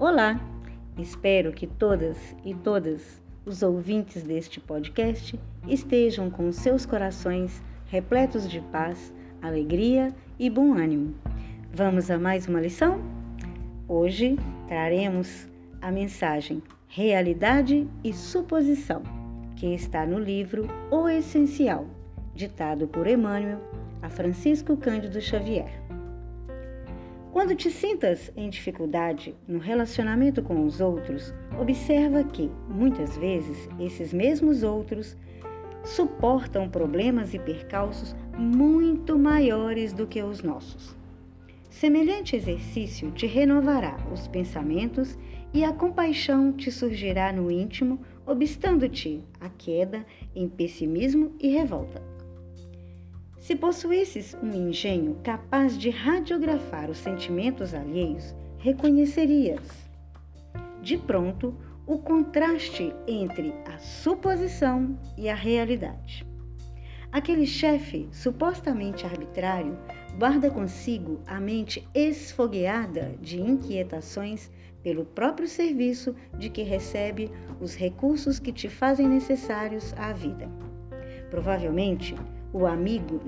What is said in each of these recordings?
Olá! Espero que todas e todas os ouvintes deste podcast estejam com seus corações repletos de paz, alegria e bom ânimo. Vamos a mais uma lição? Hoje traremos a mensagem Realidade e Suposição, que está no livro O Essencial, ditado por Emmanuel a Francisco Cândido Xavier. Quando te sintas em dificuldade no relacionamento com os outros, observa que, muitas vezes, esses mesmos outros suportam problemas e percalços muito maiores do que os nossos. Semelhante exercício te renovará os pensamentos e a compaixão te surgirá no íntimo, obstando-te a queda em pessimismo e revolta. Se possuísses um engenho capaz de radiografar os sentimentos alheios, reconhecerias, de pronto, o contraste entre a suposição e a realidade. Aquele chefe supostamente arbitrário guarda consigo a mente esfogueada de inquietações pelo próprio serviço de que recebe os recursos que te fazem necessários à vida. Provavelmente, o amigo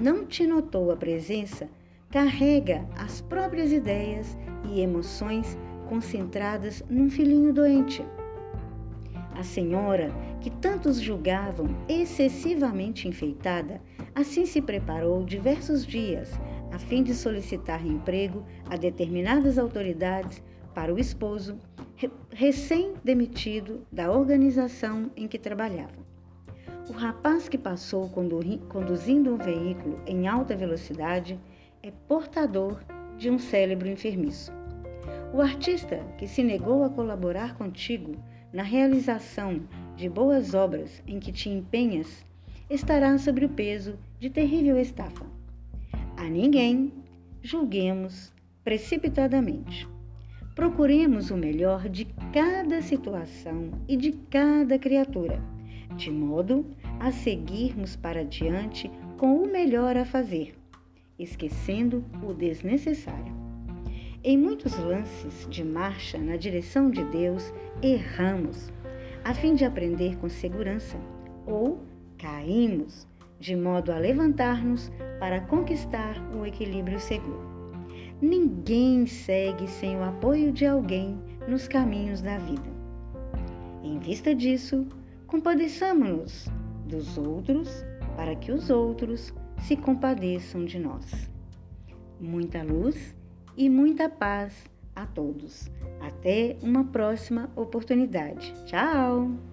não te notou a presença, carrega as próprias ideias e emoções concentradas num filhinho doente. A senhora, que tantos julgavam excessivamente enfeitada, assim se preparou diversos dias a fim de solicitar emprego a determinadas autoridades para o esposo recém-demitido da organização em que trabalhava. O rapaz que passou conduzindo um veículo em alta velocidade é portador de um cérebro enfermiço. O artista que se negou a colaborar contigo na realização de boas obras em que te empenhas estará sob o peso de terrível estafa. A ninguém julguemos precipitadamente. Procuremos o melhor de cada situação e de cada criatura de modo a seguirmos para diante com o melhor a fazer, esquecendo o desnecessário. Em muitos lances de marcha na direção de Deus, erramos, a fim de aprender com segurança, ou caímos, de modo a levantar-nos para conquistar um equilíbrio seguro. Ninguém segue sem o apoio de alguém nos caminhos da vida. Em vista disso, Compadeçamos-nos dos outros para que os outros se compadeçam de nós. Muita luz e muita paz a todos. Até uma próxima oportunidade. Tchau!